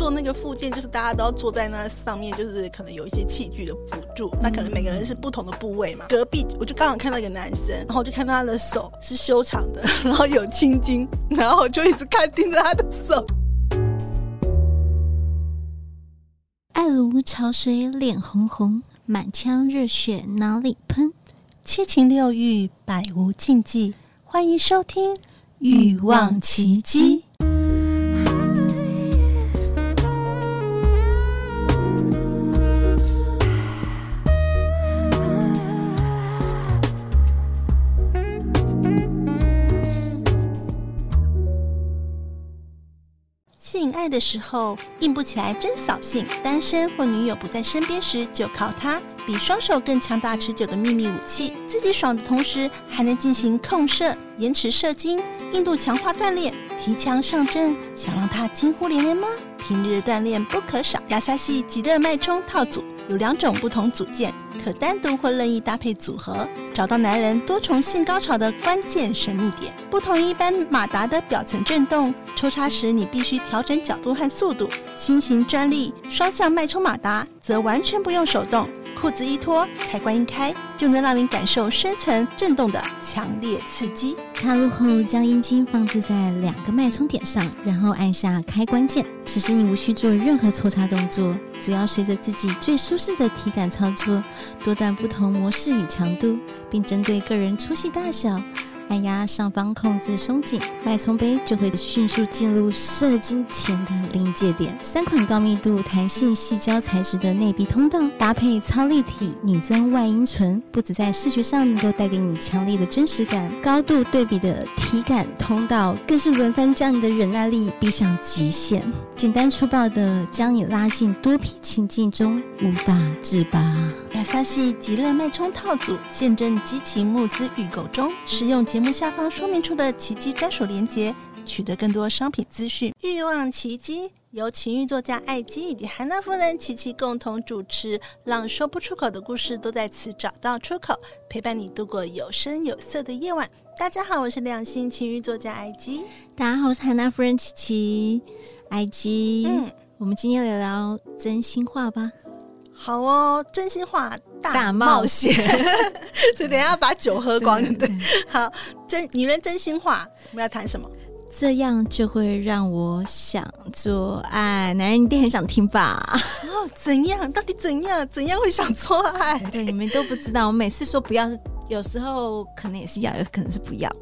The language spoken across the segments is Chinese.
坐那个附件，就是大家都要坐在那上面，就是可能有一些器具的辅助，那可能每个人是不同的部位嘛。隔壁我就刚好看到一个男生，然后我就看到他的手是修长的，然后有青筋，然后我就一直看盯着他的手。爱如潮水，脸红红，满腔热血哪里喷？七情六欲，百无禁忌。欢迎收听《欲望琦姬》。爱的时候硬不起来真扫兴，单身或女友不在身边时就靠它，比双手更强大持久的秘密武器。自己爽的同时还能进行控射、延迟射精、硬度强化锻炼、提枪上阵，想让它惊呼连连吗？平日锻炼不可少。亚萨西极热脉冲套组有两种不同组件，可单独或任意搭配组合，找到男人多重性高潮的关键神秘点。不同一般马达的表层震动。抽插时，你必须调整角度和速度。新型专利双向脉冲马达则完全不用手动，裤子一脱，开关一开，就能让你感受深层震动的强烈刺激。插入后，将阴茎放置在两个脉冲点上，然后按下开关键。此时你无需做任何搓擦动作，只要随着自己最舒适的体感操作，多段不同模式与强度，并针对个人粗细大小。按压上方控制松紧，脉冲杯就会迅速进入射精前的临界点。三款高密度、弹性细胶材质的内壁通道，搭配超立体拟真外阴唇，不只在视觉上能够带给你强烈的真实感，高度对比的体感通道，更是轮番将你的忍耐力逼向极限。简单粗暴的将你拉进多批情境中，无法自拔。亚萨系极乐脉冲套组现正激情募资预购中，使用节目下方说明处的奇迹专属链接，取得更多商品资讯。欲望奇迹由情欲作家艾姬以及韩娜夫人琪琪共同主持，让说不出口的故事都在此找到出口，陪伴你度过有声有色的夜晚。大家好，我是两性情欲作家艾姬。大家好，我是韩娜夫人琪琪。艾姬，嗯，我们今天聊聊真心话吧。好哦，真心话大冒险。所以 等一下把酒喝光，对，对，对。好，真女人真心话，我们要谈什么？这样就会让我想做爱，男人一定很想听吧？哦，怎样？到底怎样？怎样会想做爱？对，你们都不知道。我每次说不要，有时候可能也是要，有可能是不要。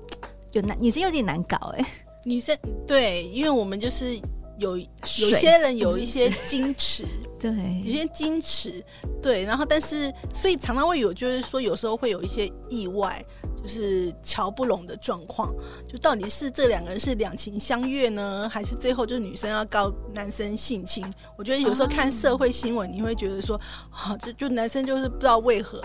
有男女生有点难搞哎。女生对，因为我们就是。有有些人有一些 矜持，对，有些矜持，对，然后但是所以常常会有，就是说有时候会有一些意外，就是瞧不拢的状况，就到底是这两个人是两情相悦呢，还是最后就是女生要告男生性侵？我觉得有时候看社会新闻，你会觉得说啊，就就男生就是不知道为何。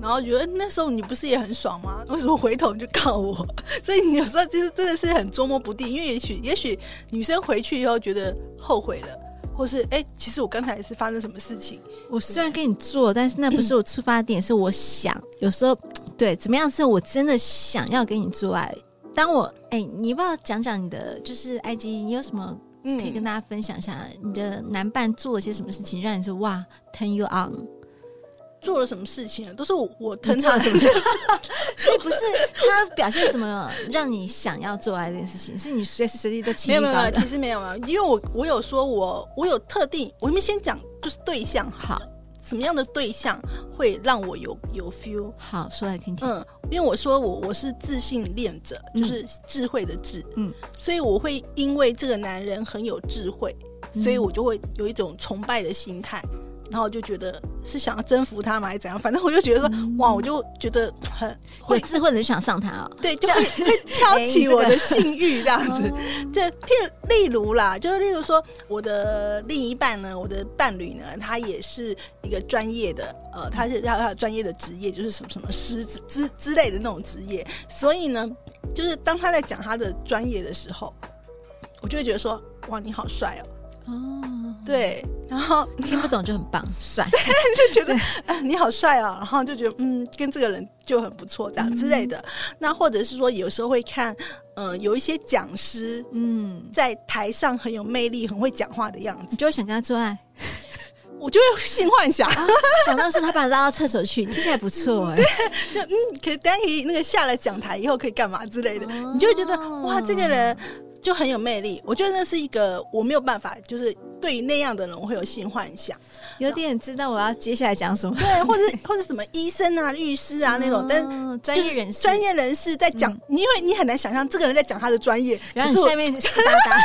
然后觉得那时候你不是也很爽吗？为什么回头就告我？所以你有时候其实真的是很捉摸不定，因为也许也许女生回去以后觉得后悔了，或是哎，其实我刚才是发生什么事情？我虽然跟你做，但是那不是我出发点，是我想有时候对怎么样是我真的想要跟你做爱。当我哎，你要不要讲讲你的就是 IG，，你有什么可以跟大家分享一下？你的男伴做了些什么事情，让你说哇，turn you on？做了什么事情啊？都是我我疼他什么？所以不是他表现什么让你想要做爱这件事情，是你随时随地都没有。没有没有，其实没有没有，因为我我有说我我有特定，我们先讲就是对象好，什么样的对象会让我有有 feel？好，说来听听。嗯，因为我说我我是自信恋者，就是智慧的智，嗯，所以我会因为这个男人很有智慧，所以我就会有一种崇拜的心态。然后我就觉得是想要征服他嘛，还是怎样？反正我就觉得说，嗯、哇，我就觉得很会智慧的就想上他哦，对，就会 会挑起我的性欲这样子。就例例如啦，就是例如说，我的另一半呢，我的伴侣呢，他也是一个专业的，呃，他是他他专业的职业，就是什么什么师之之之类的那种职业。所以呢，就是当他在讲他的专业的时候，我就会觉得说，哇，你好帅哦。哦。对，然后听不懂就很棒，帅，就觉得啊你好帅啊，然后就觉得嗯跟这个人就很不错这样之类的。嗯、那或者是说有时候会看，嗯、呃，有一些讲师，嗯，在台上很有魅力、很会讲话的样子，你就会想跟他做爱。我就会性幻想，啊，想到是他把你拉到厕所去，听起来不错哎。就嗯，可以那个下了讲台以后可以干嘛之类的，哦，你就会觉得哇，这个人就很有魅力。我觉得那是一个我没有办法，就是对于那样的人我会有性幻想。有点知道我要接下来讲什么，对，或者 或者什么医生啊、律师啊那种，但专业人士、专业人士在讲，因为你很难想象这个人在讲他的专业，然后下面哒哒，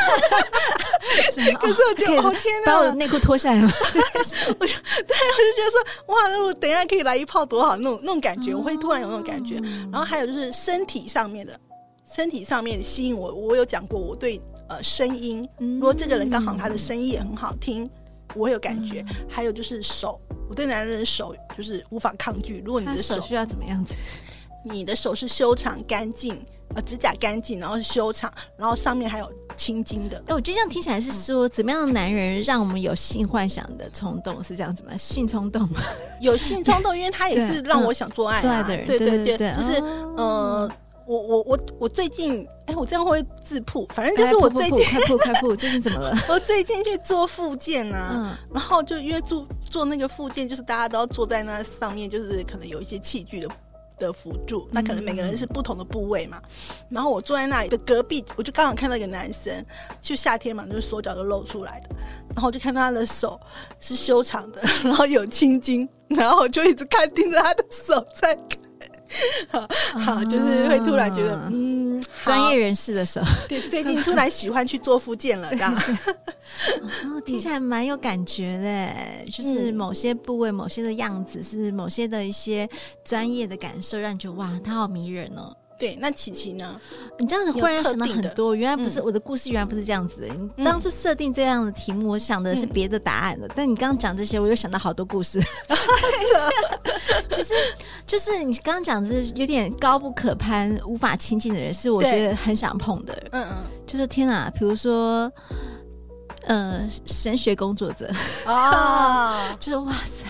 可是我觉得哦天哪，把我的内裤脱下来吗？我就对，我就觉得说哇，如果等一下可以来一炮多好，那种那种感觉，我会突然有那种感觉。然后还有就是身体上面的，身体上面吸引我，我有讲过，我对呃声音，如果这个人刚好他的声音也很好听。我会有感觉，嗯、还有就是手，我对男人的手就是无法抗拒。如果你的手，手需要怎么样子？你的手是修长干净，呃，指甲干净，然后是修长，然后上面还有青筋的。哎，我觉得这样听起来是说，怎么样的男人让我们有性幻想的冲动？是这样子吗？性冲动吗？有性冲动，因为他也是 让我想做爱、啊，做爱的人，对对对，就是、哦、呃。我我我我最近，哎，我这样会自曝？反正就是我最近开铺开铺，最近怎么了？我最近去做复健啊，嗯、然后就因为做做那个复健，就是大家都要坐在那上面，就是可能有一些器具的的辅助，那可能每个人是不同的部位嘛。然后我坐在那里的隔壁，我就刚好看到一个男生，就夏天嘛，就是手脚都露出来的，然后我就看到他的手是修长的，然后有青筋，然后我就一直看盯着他的手在看。好，好，就是会突然觉得，嗯，专业人士的时候，对，最近突然喜欢去做复健了，这样，哦，听起来蛮有感觉的，就是某些部位、某些的样子，是某些的一些专业的感受，让你觉得哇，他好迷人哦。对，那琪琪呢？你这样子忽然想到很多，原来不是我的故事，原来不是这样子的。你当初设定这样的题目，我想的是别的答案的。但你刚刚讲这些，我又想到好多故事。其实就是你刚刚讲的是有点高不可攀、无法亲近的人，是我觉得很想碰的。嗯嗯，就是天哪，比如说，呃，神学工作者啊，就是哇塞。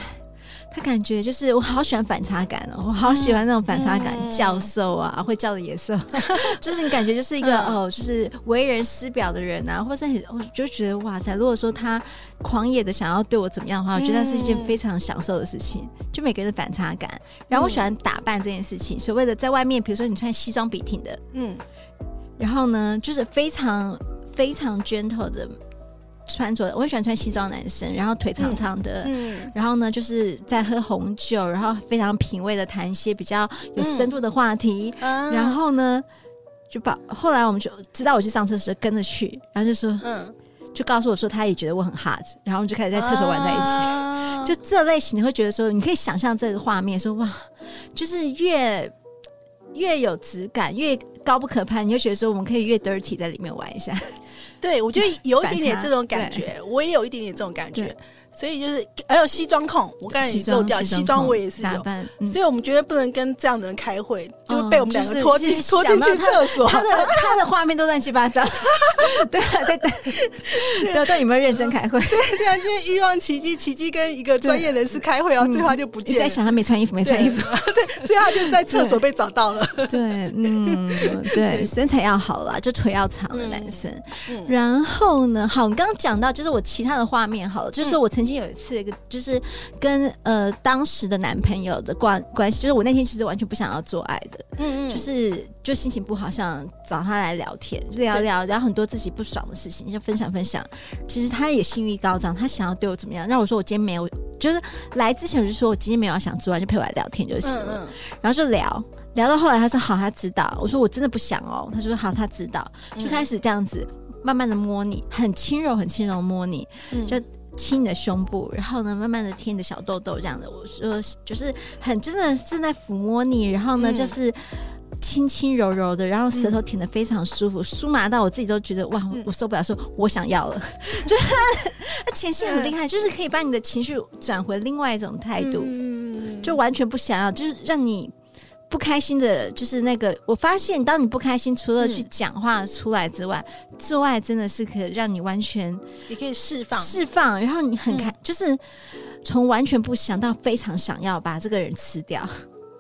他感觉就是我好喜欢反差感哦，我好喜欢那种反差感，嗯、教授啊，会叫的野兽，就是你感觉就是一个、嗯、哦，就是为人师表的人啊，或者很我就觉得哇塞，如果说他狂野的想要对我怎么样的话，我觉得那是一件非常享受的事情。就每个人的反差感，然后我喜欢打扮这件事情，所谓的在外面，比如说你穿西装笔挺的，嗯，然后呢，就是非常非常 gentle 的。穿着我很喜欢穿西装，男生，然后腿长长的，嗯嗯、然后呢，就是在喝红酒，然后非常品味的谈一些比较有深度的话题，嗯、然后呢，就把后来我们就知道我去上厕所，跟着去，然后就说，嗯，就告诉我说他也觉得我很 hot，然后我们就开始在厕所玩在一起，啊、就这类型你会觉得说，你可以想象这个画面，说哇，就是越越有质感，越高不可攀，你就觉得说我们可以越 dirty 在里面玩一下。对，我觉得 有一点点这种感觉，我也有一点点这种感觉。所以就是还有西装控，我刚才也漏掉西装，我也是有。所以我们绝对不能跟这样的人开会，就会被我们两个拖进拖进去厕所。他的他的画面都乱七八糟。对啊，在等，对对，有没有认真开会？对啊，今天欲望奇迹，奇迹跟一个专业人士开会，然后最后他就不见了。在想他没穿衣服，没穿衣服。对，最后他就在厕所被找到了。对，嗯，对，身材要好了，就腿要长的男生。然后呢，好，刚讲到就是我其他的画面好了，就是我曾。曾经有一次，一个就是跟呃当时的男朋友的关关系，就是我那天其实完全不想要做爱的，嗯嗯，就是就心情不好，想找他来聊天，聊聊聊很多自己不爽的事情，就分享分享。其实他也性欲高涨，他想要对我怎么样？让我说我今天没有，就是来之前我就说我今天没有想做爱，就陪我来聊天就行了。嗯嗯，然后就聊聊到后来，他说好，他知道。我说我真的不想哦。他说好，他知道。就开始这样子慢慢的摸你，很轻柔，很轻柔摸你，嗯、就。亲你的胸部，然后呢，慢慢的贴你的小痘痘，这样的。我说就是很真的正在抚摸你，然后呢，嗯、就是轻轻柔柔的，然后舌头舔的非常舒服，嗯、酥麻到我自己都觉得哇，我受不了，说我想要了。嗯、就是他前戏很厉害，就是可以把你的情绪转回另外一种态度，嗯、就完全不想要，就是让你不开心的，就是那个，我发现当你不开心，除了去讲话出来之外，嗯、做爱真的是可以让你完全，你可以释放。释放，然后你很开，嗯、就是从完全不想到非常想要把这个人吃掉，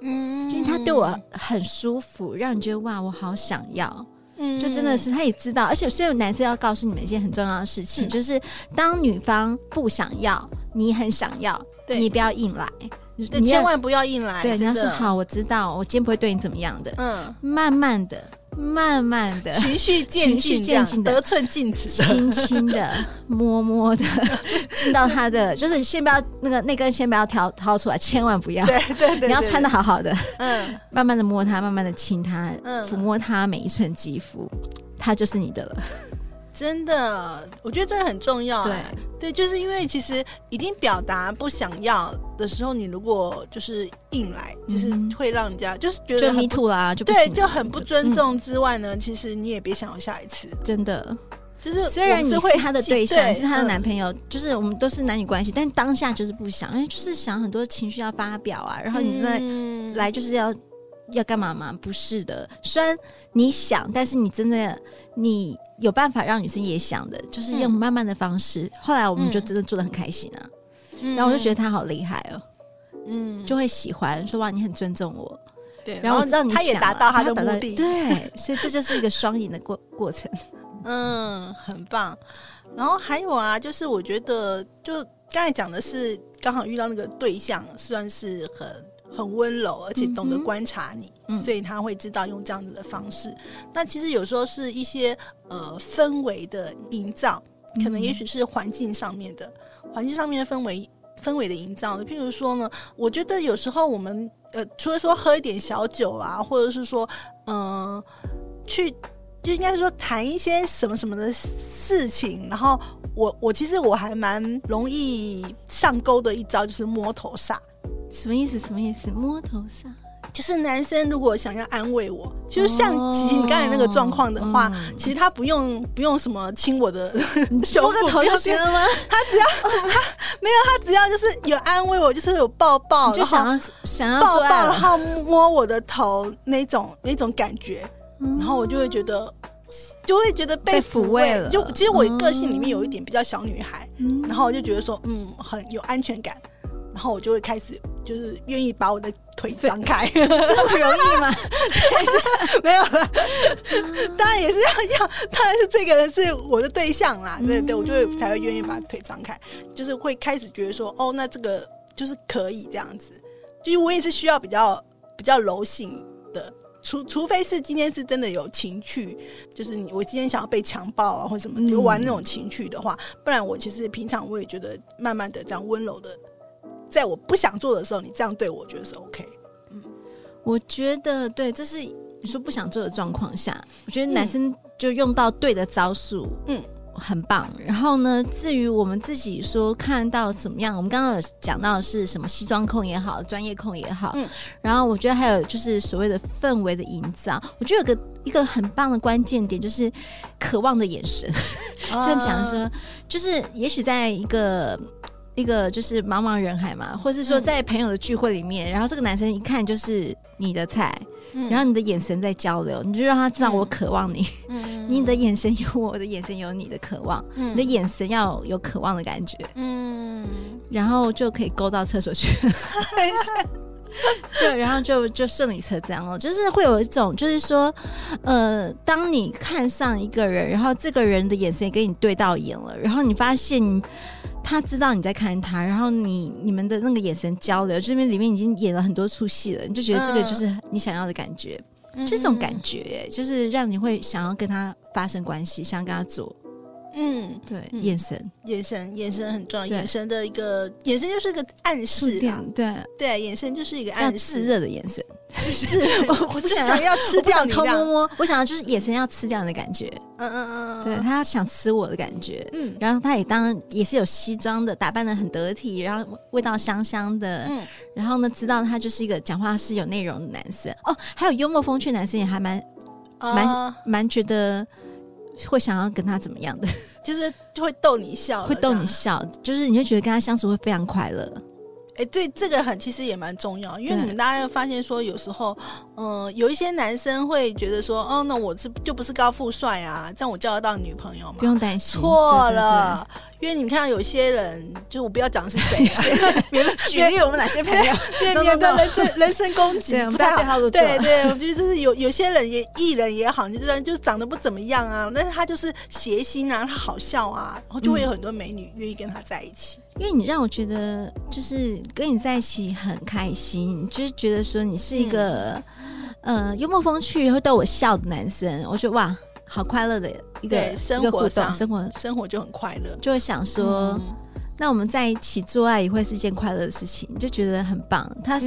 嗯，因为他对我很舒服，让你觉得哇，我好想要，嗯，就真的是他也知道，而且所有男生要告诉你们一件很重要的事情，嗯、就是当女方不想要，你很想要，对。你不要硬来。你千万不要硬来。对，你要说好，我知道，我今天不会对你怎么样的。嗯，慢慢的，慢慢的，循序渐进，渐进的，得寸进尺，轻轻的，摸摸的，进到他的，就是先不要那个那根，先不要挑掏出来，千万不要。对对对，你要穿的好好的。嗯，慢慢的摸他，慢慢的亲他，抚摸他每一寸肌肤，他就是你的了。真的，我觉得这个很重要。对对，就是因为其实已经表达不想要的时候，你如果就是硬来，就是会让人家就是觉得就 me too 啦，就对，就很不尊重之外呢，其实你也别想要下一次。真的，就是虽然你是他的对象，是他的男朋友，就是我们都是男女关系，但当下就是不想，因为就是想很多情绪要发表啊，然后你那来就是要。要干嘛嘛？不是的，虽然你想，但是你真的你有办法让女生也想的，就是用慢慢的方式。嗯、后来我们就真的做的很开心啊，嗯、然后我就觉得他好厉害哦，嗯，就会喜欢说哇，你很尊重我，对，然后我知道你他也达到他的目的，对，所以这就是一个双赢的过过程，嗯，很棒。然后还有啊，就是我觉得就刚才讲的是刚好遇到那个对象，算是很。很温柔，而且懂得观察你，嗯、所以他会知道用这样子的方式。嗯、那其实有时候是一些呃氛围的营造，可能也许是环境上面的环、嗯、境上面的氛围氛围的营造。譬如说呢，我觉得有时候我们呃，除了说喝一点小酒啊，或者是说嗯、呃，去就应该是说谈一些什么什么的事情。然后我我其实我还蛮容易上钩的一招就是摸头杀。什么意思？什么意思？摸头上就是男生如果想要安慰我，就是像琪琪你刚才那个状况的话，嗯、其实他不用不用什么亲我的 胸部，头就行了吗？他只要他没有，他只要就是有安慰我，就是有抱抱，就想要想要抱抱，然后摸我的头那种那种感觉，嗯、然后我就会觉得就会觉得被抚慰了。就其实我个性里面有一点比较小女孩，嗯、然后我就觉得说嗯很有安全感，然后我就会开始。就是愿意把我的腿张开，这么容易吗？没有了，当然也是要要，当然是这个人是我的对象啦。对对，我就会才会愿意把腿张开，就是会开始觉得说，哦，那这个就是可以这样子。就是我也是需要比较比较柔性的，除除非是今天是真的有情趣，就是我今天想要被强暴啊或什么，就玩那种情趣的话，不然我其实平常我也觉得慢慢的这样温柔的。在我不想做的时候，你这样对我，我觉得是 OK。嗯，我觉得对，这是你说不想做的状况下，我觉得男生就用到对的招数，嗯，很棒。然后呢，至于我们自己说看到怎么样，我们刚刚有讲到的是什么西装控也好，专业控也好，嗯，然后我觉得还有就是所谓的氛围的营造，我觉得有个一个很棒的关键点就是渴望的眼神。啊、这样讲说，就是也许在一个。一个就是茫茫人海嘛，或是说在朋友的聚会里面，嗯、然后这个男生一看就是你的菜，嗯、然后你的眼神在交流，你就让他知道我渴望你，嗯、你的眼神有我，的眼神有你的渴望，嗯、你的眼神要有渴望的感觉，嗯，然后就可以勾到厕所去，就然后就就顺理成章了，就是会有一种就是说，呃，当你看上一个人，然后这个人的眼神也跟你对到眼了，然后你发现。他知道你在看他，然后你你们的那个眼神交流，这边里面已经演了很多出戏了，你就觉得这个就是你想要的感觉，这种感觉，就是让你会想要跟他发生关系，想要跟他做。嗯，对，眼神，眼神，眼神很重要。眼神的一个眼神就是一个暗示，对。对，眼神就是一个暗示，炽热的眼神，就是我我就想要吃掉你，偷摸摸，我想要就是眼神要吃掉你的感觉，嗯嗯嗯，对他想吃我的感觉，嗯，然后他也当然也是有西装的，打扮的很得体，然后味道香香的，嗯，然后呢，知道他就是一个讲话是有内容的男生，哦，还有幽默风趣男生也还蛮蛮蛮觉得。会想要跟他怎么样的，就是会逗你笑，会逗你笑，就是你会觉得跟他相处会非常快乐。哎，对，这个很其实也蛮重要，因为你们大家要发现说，有时候，嗯、呃，有一些男生会觉得说，哦，那我是就不是高富帅啊，这样我交得到女朋友吗？不用担心，错了，因为你们看到有些人，就我不要讲是谁，别 举例我们哪些朋友，对，免得人身人身攻击，不太好。对对，我觉得就是有有些人也艺人也好，你就就长得不怎么样啊，但是他就是谐星啊，他好笑啊，然后就会有很多美女愿意跟他在一起。因为你让我觉得，就是跟你在一起很开心，就是觉得说你是一个，嗯、呃，幽默风趣会逗我笑的男生，我觉得哇，好快乐的一个生活上生活生活就很快乐，就会想说，嗯、那我们在一起做爱也会是一件快乐的事情，就觉得很棒。他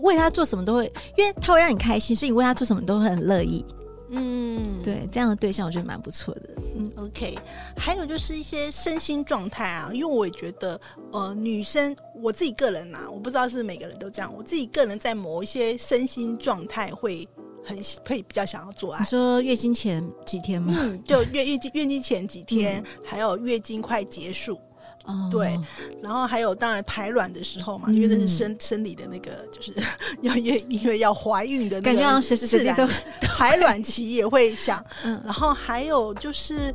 为他做什么都会，因为他会让你开心，所以你为他做什么都会很乐意。嗯，对，这样的对象我觉得蛮不错的。嗯，OK，还有就是一些身心状态啊，因为我也觉得，呃，女生我自己个人呐、啊，我不知道是，是每个人都这样，我自己个人在某一些身心状态会很会比较想要做爱。你说月经前几天吗？嗯，就月月经月经前几天，嗯、还有月经快结束。哦，对，然后还有当然排卵的时候嘛，嗯、因为那是生生理的那个，就是 要因为因为要怀孕的那个，感觉随时随地都排卵期也会想，嗯，然后还有就是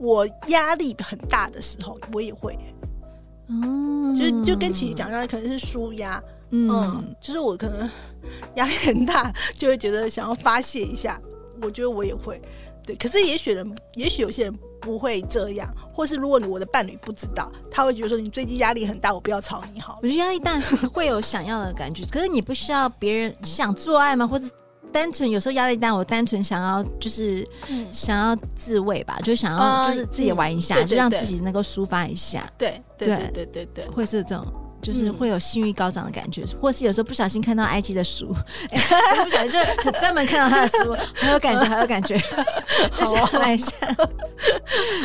我压力很大的时候，我也会，哦，就就跟琪琪讲一下，可能是舒压，嗯，嗯，就是我可能压力很大，就会觉得想要发泄一下，我觉得我也会，对，可是也许人，也许有些人。不会这样，或是如果你我的伴侣不知道，他会觉得说你最近压力很大，我不要吵你好。我觉得压力大是 会有想要的感觉，可是你不需要别人想做爱吗？或者单纯有时候压力大，我单纯想要就是想要自慰吧，就想要就是自己玩一下，就让自己能够抒发一下。对对对对对对，会是这种。就是会有性欲高涨的感觉，嗯、或是有时候不小心看到埃及的书，不小心就专门看到他的书，很有感觉，很有感觉，就想来一下。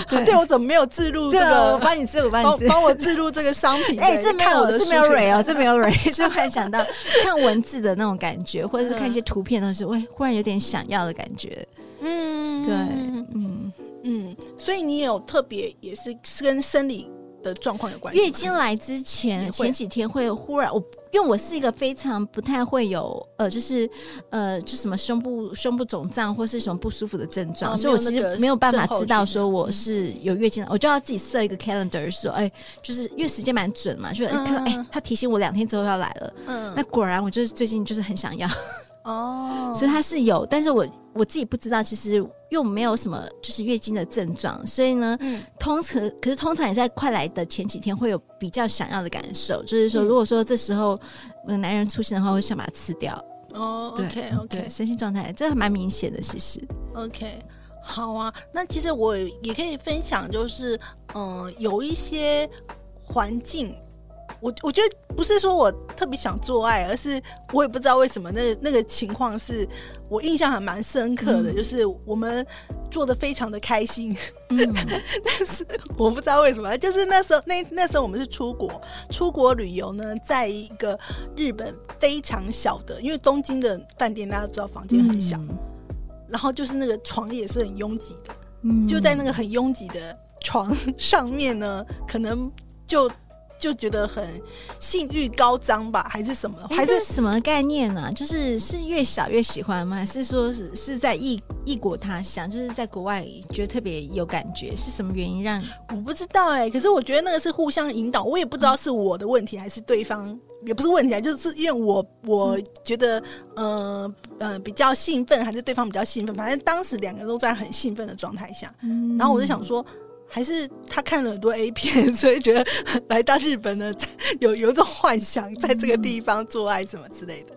对，对我怎么没有置入这个？我帮你置入，帮帮我置入这个商品。哎、欸，这没有，这没有蕊哦，这没有蕊，就会想到看文字的那种感觉，或者是看一些图片的时候，喂忽然有点想要的感觉。嗯，对，嗯嗯，所以你有特别也是跟生理。的状况有关系。月经来之前前几天会忽然，我因为我是一个非常不太会有呃，就是呃，就什么胸部胸部肿胀或是什么不舒服的症状，哦、所以我其实没有办法知道说我是有月经我就要自己设一个 calendar 说，哎，就是因为时间蛮准嘛，就看到哎，他提醒我两天之后要来了，嗯，那果然我就是最近就是很想要。哦，所以他是有，但是我我自己不知道，其实又没有什么就是月经的症状，所以呢，嗯，通常可是通常也在快来的前几天会有比较想要的感受，就是说，如果说这时候男人出现的话，我会想把它吃掉。哦，OK OK，身心状态这还蛮明显的，其实。OK，好啊，那其实我也可以分享，就是嗯、呃，有一些环境。我我觉得不是说我特别想做爱，而是我也不知道为什么那个那个情况是我印象还蛮深刻的，嗯、就是我们做的非常的开心，嗯、但是我不知道为什么，就是那时候那那时候我们是出国出国旅游呢，在一个日本非常小的，因为东京的饭店大家都知道房间很小，嗯、然后就是那个床也是很拥挤的，嗯、就在那个很拥挤的床上面呢，可能就。就觉得很性欲高涨吧，还是什么？还是什么概念呢、啊？就是是越小越喜欢吗？还是说是是在异异国他乡，就是在国外觉得特别有感觉？是什么原因让？我不知道哎、欸，可是我觉得那个是互相引导，我也不知道是我的问题还是对方，嗯、也不是问题啊，就是因为我我觉得，嗯呃，呃比较兴奋，还是对方比较兴奋，反正当时两个都在很兴奋的状态下，嗯、然后我就想说。还是他看了很多 A 片，所以觉得来到日本呢，有有一种幻想，在这个地方做爱什么之类的。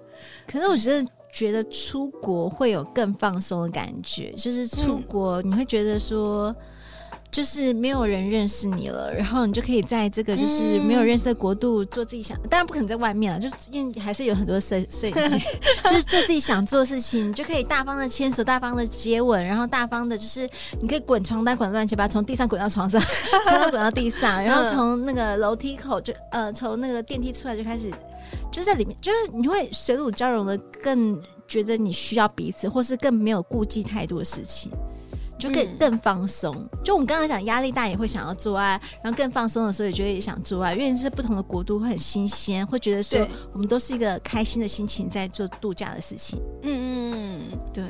可是我觉得，觉得出国会有更放松的感觉，就是出国你会觉得说。就是没有人认识你了，然后你就可以在这个就是没有认识的国度做自己想，当然不可能在外面了，就是因为还是有很多摄摄影机，就是做自己想做的事情，你就可以大方的牵手，大方的接吻，然后大方的就是你可以滚床单滚乱七八糟，从地上滚到床上，从滚到地上，然后从那个楼梯口就呃从那个电梯出来就开始，就在里面，就是你会水乳交融的，更觉得你需要彼此，或是更没有顾忌太多的事情。就更更放松。嗯、就我们刚刚讲，压力大也会想要做爱，然后更放松的时候也觉得也想做爱，因为是不同的国度会很新鲜，会觉得说我们都是一个开心的心情在做度假的事情。嗯嗯，对，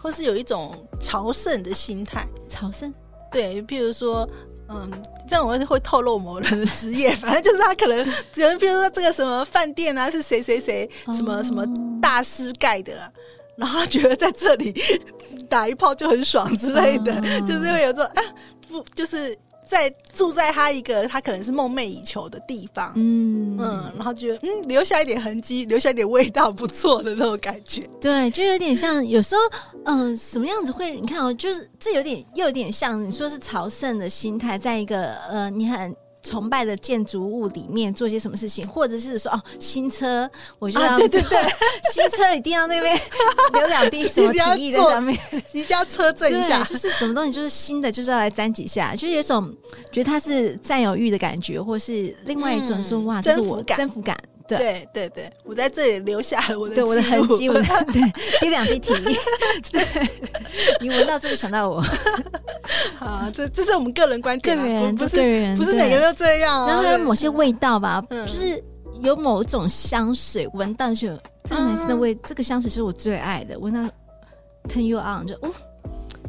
或是有一种朝圣的心态，朝圣。对，比如说。嗯，这样我会会透露某人的职业，反正就是他可能，可能比如说这个什么饭店啊，是谁谁谁什么什么大师盖的，然后他觉得在这里 打一炮就很爽之类的，就是会有这种啊，不就是。在住在他一个他可能是梦寐以求的地方，嗯嗯，然后觉得嗯留下一点痕迹，留下一点味道，不错的那种感觉。对，就有点像有时候，嗯、呃，什么样子会？你看哦，就是这有点又有点像你说是朝圣的心态，在一个呃，你很。崇拜的建筑物里面做些什么事情，或者是说哦，新车我就要、啊、对对对，新车一定要那边 留两滴什么体液在上面，一定要车震一下，就是什么东西就是新的就是要来沾几下，就是有一种觉得它是占有欲的感觉，或是另外一种说、嗯、哇，这是我征服感。对。对对对，我在这里留下了我的对我的痕迹，我的 对滴两滴体液，对，你闻到这个想到我，好，这这是我们个人观点，个人不是个人不是每个人都这样、啊。然后还有某些味道吧，嗯、就是有某种香水闻到就这个男生的味，嗯、这个香水是我最爱的，闻到 turn you on 就哦，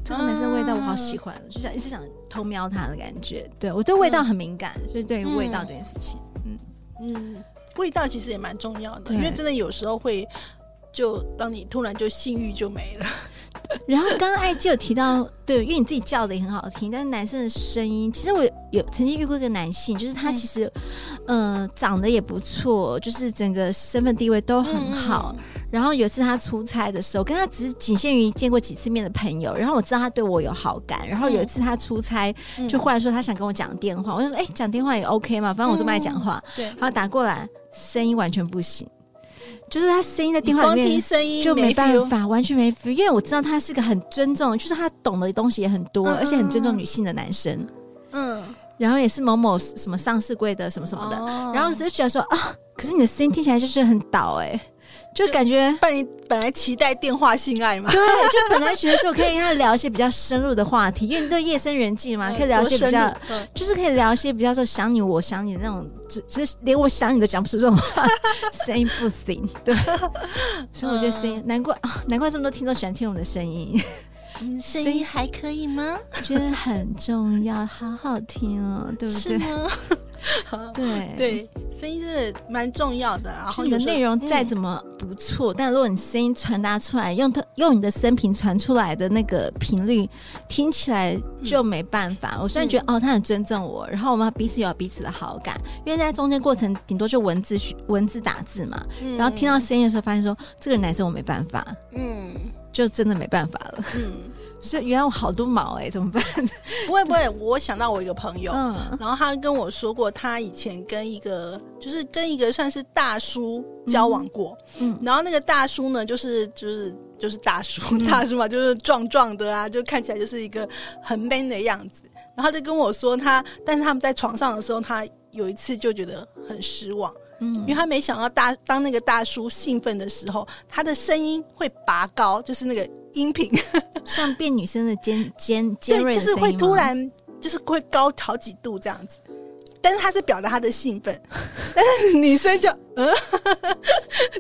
这个男生的味道我好喜欢，嗯、就想一直想偷瞄他的感觉。对我对味道很敏感，嗯、所以对于味道这件事情，嗯嗯。嗯味道其实也蛮重要的，因为真的有时候会就让你突然就性欲就没了。然后刚刚艾姬有提到，对，因为你自己叫的也很好听，但是男生的声音，其实我有曾经遇过一个男性，就是他其实，嗯、呃，长得也不错，就是整个身份地位都很好。嗯、然后有一次他出差的时候，跟他只是仅限于见过几次面的朋友，然后我知道他对我有好感。然后有一次他出差，就忽然说他想跟我讲电话，我就说，哎，讲电话也 OK 嘛，反正我这么爱讲话。对，然后打过来。声音完全不行，就是他声音在电话里面就没办法，完全没 feel。因为我知道他是个很尊重，就是他懂的东西也很多，嗯、而且很尊重女性的男生。嗯，然后也是某某什么上市柜的什么什么的，哦、然后就觉得说啊，可是你的声音听起来就是很倒哎、欸。就感觉本来本来期待电话性爱嘛，对，就本来觉得说可以跟他聊一些比较深入的话题，因为你对夜深人静嘛，可以聊一些比较，就是可以聊一些比较说想你我想你的那种，只这连我想你都讲不出这种话，声音不行，对，所以我觉得声音难怪啊，难怪这么多听众喜欢听我们的声音，声音还可以吗？觉得很重要，好好听哦，对不对？对。对，声音真的蛮重要的。然后你的内容再怎么不错，嗯、但如果你声音传达出来，用它用你的声频传出来的那个频率，听起来就没办法。嗯、我虽然觉得、嗯、哦，他很尊重我，然后我们彼此有彼此的好感，因为在中间过程顶多就文字文字打字嘛，嗯、然后听到声音的时候，发现说这个男生我没办法，嗯，就真的没办法了，嗯。所以原来我好多毛哎、欸，怎么办？不会不会，我想到我一个朋友，嗯、然后他跟我说过，他以前跟一个就是跟一个算是大叔交往过，嗯，然后那个大叔呢，就是就是就是大叔、嗯、大叔嘛，就是壮壮的啊，就看起来就是一个很 man 的样子。然后他就跟我说他，但是他们在床上的时候，他有一次就觉得很失望。嗯，因为他没想到大当那个大叔兴奋的时候，他的声音会拔高，就是那个音频 像变女生的尖 尖尖锐，就是会突然就是会高好几度这样子。但是他是表达他的兴奋，但是女生就嗯，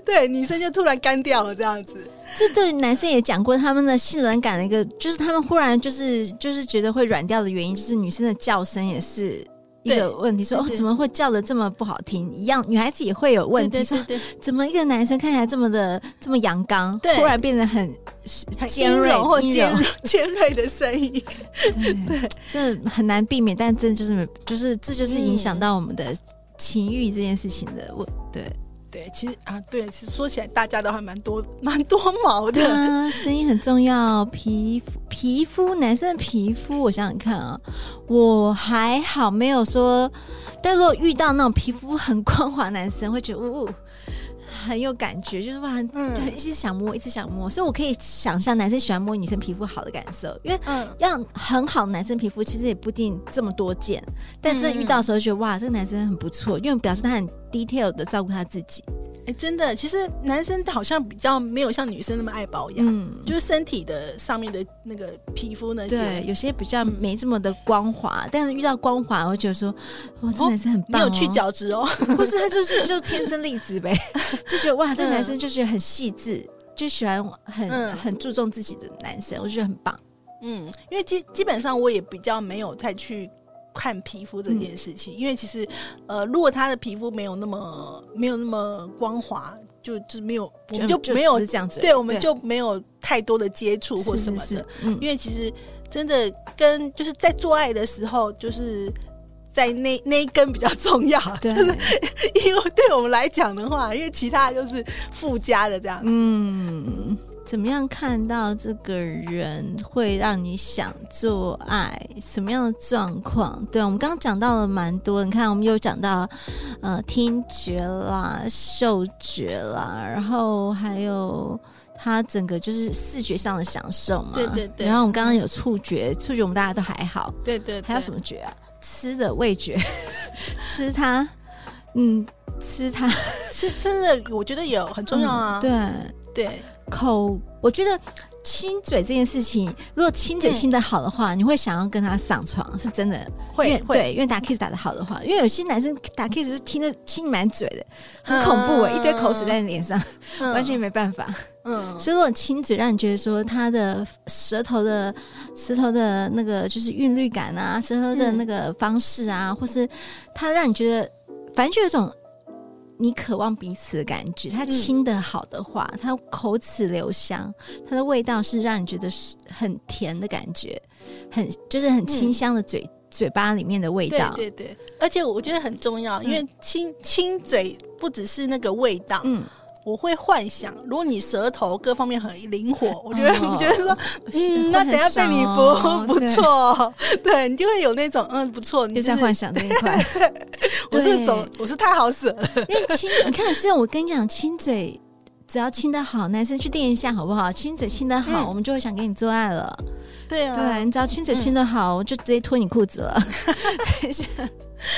对，女生就突然干掉了这样子。这对男生也讲过他们的性冷感的一个，就是他们忽然就是就是觉得会软掉的原因，就是女生的叫声也是。一个问题说哦，怎么会叫的这么不好听？一样，女孩子也会有问题。说怎么一个男生看起来这么的这么阳刚，突然变得很尖锐或尖 尖锐的声音？对，这很难避免，但真的就是就是这就是影响到我们的情欲这件事情的。我对。对，其实啊，对，其实说起来，大家都还蛮多，蛮多毛的。啊，声音很重要，皮肤，皮肤，男生的皮肤，我想想看啊，我还好，没有说，但如果遇到那种皮肤很光滑男生，会觉得，呜、哦。很有感觉，就是哇，就一直想摸，一直想摸，所以我可以想象男生喜欢摸女生皮肤好的感受，因为让很好的男生皮肤其实也不一定这么多见，但真的遇到的时候就觉得哇，这个男生很不错，因为表示他很 detail 的照顾他自己。哎，真的，其实男生好像比较没有像女生那么爱保养，嗯，就是身体的上面的那个皮肤那些，对，有些比较没这么的光滑，嗯、但是遇到光滑，我觉得说，哇，这男生很棒、哦，没有去角质哦，不是，他就是就天生丽质呗，就觉得哇，这个男生就是很细致，就喜欢很、嗯、很注重自己的男生，我觉得很棒，嗯，因为基基本上我也比较没有再去。看皮肤这件事情，嗯、因为其实，呃，如果他的皮肤没有那么没有那么光滑，就就没有，我们就没有就这样子，对，我们就没有太多的接触或什么的。是是是嗯、因为其实真的跟就是在做爱的时候，就是在那那一根比较重要，对，就是 因为对我们来讲的话，因为其他就是附加的这样子，嗯。怎么样看到这个人会让你想做爱？什么样的状况？对，我们刚刚讲到了蛮多。你看，我们又讲到呃听觉啦、嗅觉啦，然后还有他整个就是视觉上的享受嘛。对对对。然后我们刚刚有触觉，触觉我们大家都还好。对对，对。还有什么觉啊？吃的味觉，吃它，嗯，吃它，吃真的，我觉得有很重要啊。嗯、对对。口，我觉得亲嘴这件事情，如果亲嘴亲的好的话，嗯、你会想要跟他上床，是真的会会对，因为打 kiss 打的好的话，因为有些男生打 kiss 是听着亲满嘴的，很恐怖哎，嗯、一堆口水在你脸上，嗯、完全没办法。嗯，所以如果亲嘴让你觉得说他的舌头的舌头的那个就是韵律感啊，舌头的那个方式啊，嗯、或是他让你觉得，反正就有一种。你渴望彼此的感觉，他亲的好的话，他、嗯、口齿留香，它的味道是让你觉得很甜的感觉，很就是很清香的嘴、嗯、嘴巴里面的味道。对对对，而且我觉得很重要，因为亲亲嘴不只是那个味道。嗯。我会幻想，如果你舌头各方面很灵活，我觉得你觉得说，嗯，那等下被你服不错，对你就会有那种嗯不错，你就在幻想那一块。我是走，我是太好使了。因为亲，你看，虽然我跟你讲，亲嘴只要亲的好，男生去练一下好不好？亲嘴亲的好，我们就会想跟你做爱了。对啊，对，你只要亲嘴亲的好，我就直接脱你裤子了。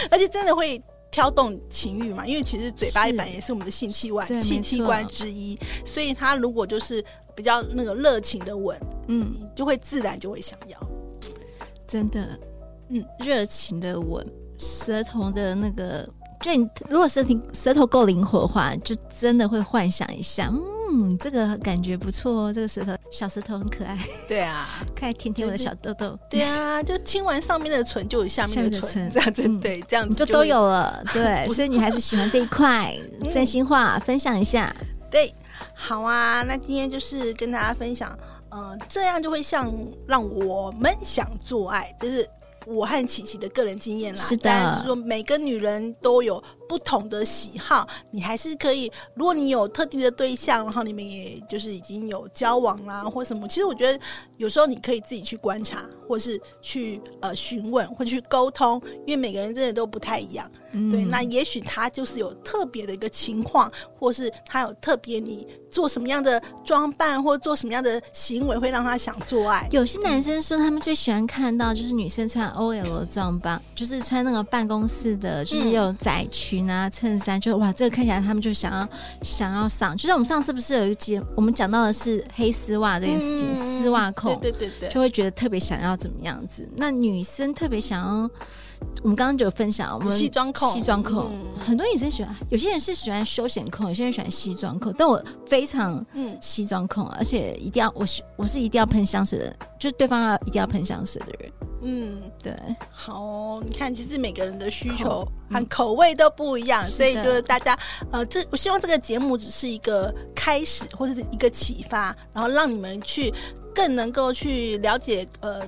而且真的会。挑动情欲嘛，因为其实嘴巴一般也是我们的性器官、性器官之一，所以他如果就是比较那个热情的吻，嗯，就会自然就会想要。真的，嗯，热情的吻，舌头的那个。就你如果舌头舌头够灵活的话，就真的会幻想一下，嗯，这个感觉不错哦，这个石头小石头很可爱，对啊，可爱舔舔我的小豆豆，对啊，就亲完上面的唇就有下面的唇，这样子，嗯、对，这样子就都有了，对，所以女孩子喜欢这一块，真心话分享一下，对，好啊，那今天就是跟大家分享，呃，这样就会像让我们想做爱，就是。我和琪琪的个人经验啦，是的，但是说每个女人都有不同的喜好，你还是可以，如果你有特定的对象，然后你们也就是已经有交往啦，或什么，其实我觉得有时候你可以自己去观察，或是去呃询问，或去沟通，因为每个人真的都不太一样。嗯、对，那也许他就是有特别的一个情况，或是他有特别你做什么样的装扮，或做什么样的行为会让他想做爱。有些男生说他们最喜欢看到就是女生穿 OL 的装扮，就是穿那个办公室的，就是有窄裙啊、衬衫，就哇，这个看起来他们就想要想要上。就像我们上次不是有一集，我们讲到的是黑丝袜这件事情，丝袜、嗯、控，对对对对，就会觉得特别想要怎么样子。那女生特别想要。我们刚刚就有分享，我们西装控，西装控，很多女生喜欢，有些人是喜欢休闲控，有些人喜欢西装控，但我非常嗯西装控，而且一定要我是我是一定要喷香水的，就是对方要一定要喷香水的人。嗯，对，好哦，你看，其实每个人的需求和口味都不一样，所以就是大家呃，这我希望这个节目只是一个开始或者是一个启发，然后让你们去更能够去了解呃。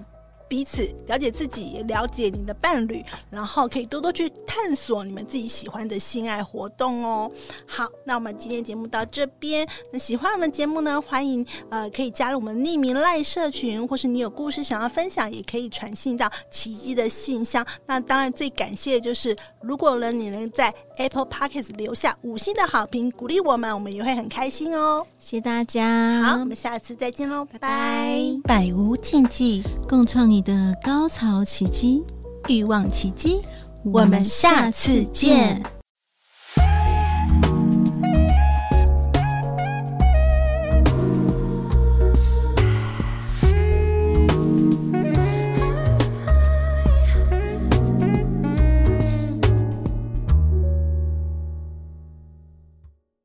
彼此了解自己，也了解你的伴侣，然后可以多多去探索你们自己喜欢的性爱活动哦。好，那我们今天节目到这边。那喜欢我们节目呢，欢迎呃可以加入我们匿名赖社群，或是你有故事想要分享，也可以传信到奇迹的信箱。那当然最感谢的就是，如果呢你能在 Apple p o c k e t 留下五星的好评，鼓励我们，我们也会很开心哦。谢谢大家，好，我们下次再见喽，拜拜。百无禁忌，共创你的高潮奇迹，欲望奇迹，我们下次见。